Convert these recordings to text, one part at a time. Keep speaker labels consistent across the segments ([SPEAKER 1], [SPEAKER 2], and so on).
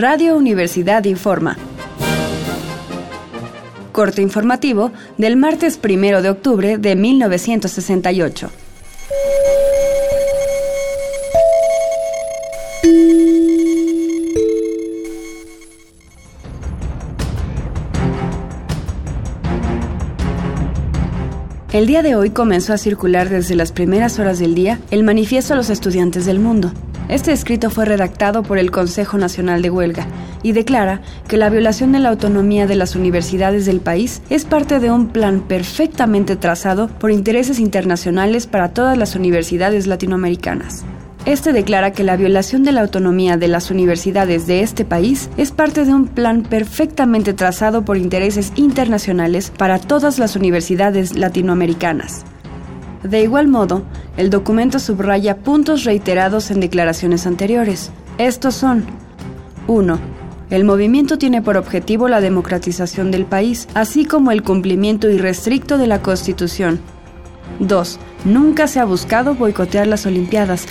[SPEAKER 1] Radio Universidad Informa. Corte informativo del martes primero de octubre de 1968. El día de hoy comenzó a circular desde las primeras horas del día el manifiesto a los estudiantes del mundo. Este escrito fue redactado por el Consejo Nacional de Huelga y declara que la violación de la autonomía de las universidades del país es parte de un plan perfectamente trazado por intereses internacionales para todas las universidades latinoamericanas. Este declara que la violación de la autonomía de las universidades de este país es parte de un plan perfectamente trazado por intereses internacionales para todas las universidades latinoamericanas. De igual modo, el documento subraya puntos reiterados en declaraciones anteriores. Estos son 1. El movimiento tiene por objetivo la democratización del país, así como el cumplimiento irrestricto de la Constitución. 2. Nunca se ha buscado boicotear las Olimpiadas,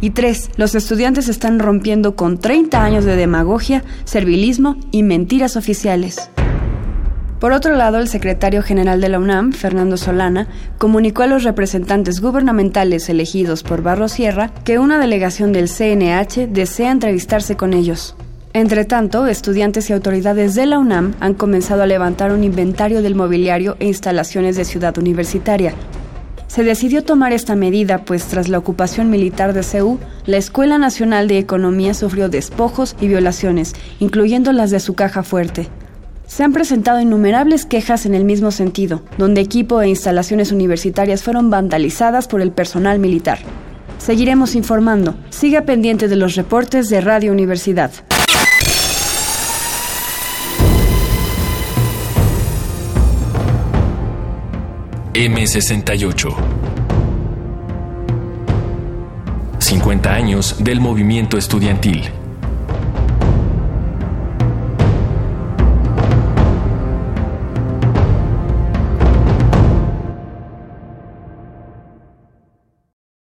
[SPEAKER 1] y tres, los estudiantes están rompiendo con 30 años de demagogia, servilismo y mentiras oficiales. Por otro lado, el secretario general de la UNAM, Fernando Solana, comunicó a los representantes gubernamentales elegidos por Barro Sierra que una delegación del CNH desea entrevistarse con ellos. Entre tanto, estudiantes y autoridades de la UNAM han comenzado a levantar un inventario del mobiliario e instalaciones de Ciudad Universitaria, se decidió tomar esta medida, pues tras la ocupación militar de Ceú, la Escuela Nacional de Economía sufrió despojos y violaciones, incluyendo las de su caja fuerte. Se han presentado innumerables quejas en el mismo sentido, donde equipo e instalaciones universitarias fueron vandalizadas por el personal militar. Seguiremos informando. Siga pendiente de los reportes de Radio Universidad.
[SPEAKER 2] M68. 50 años del movimiento estudiantil.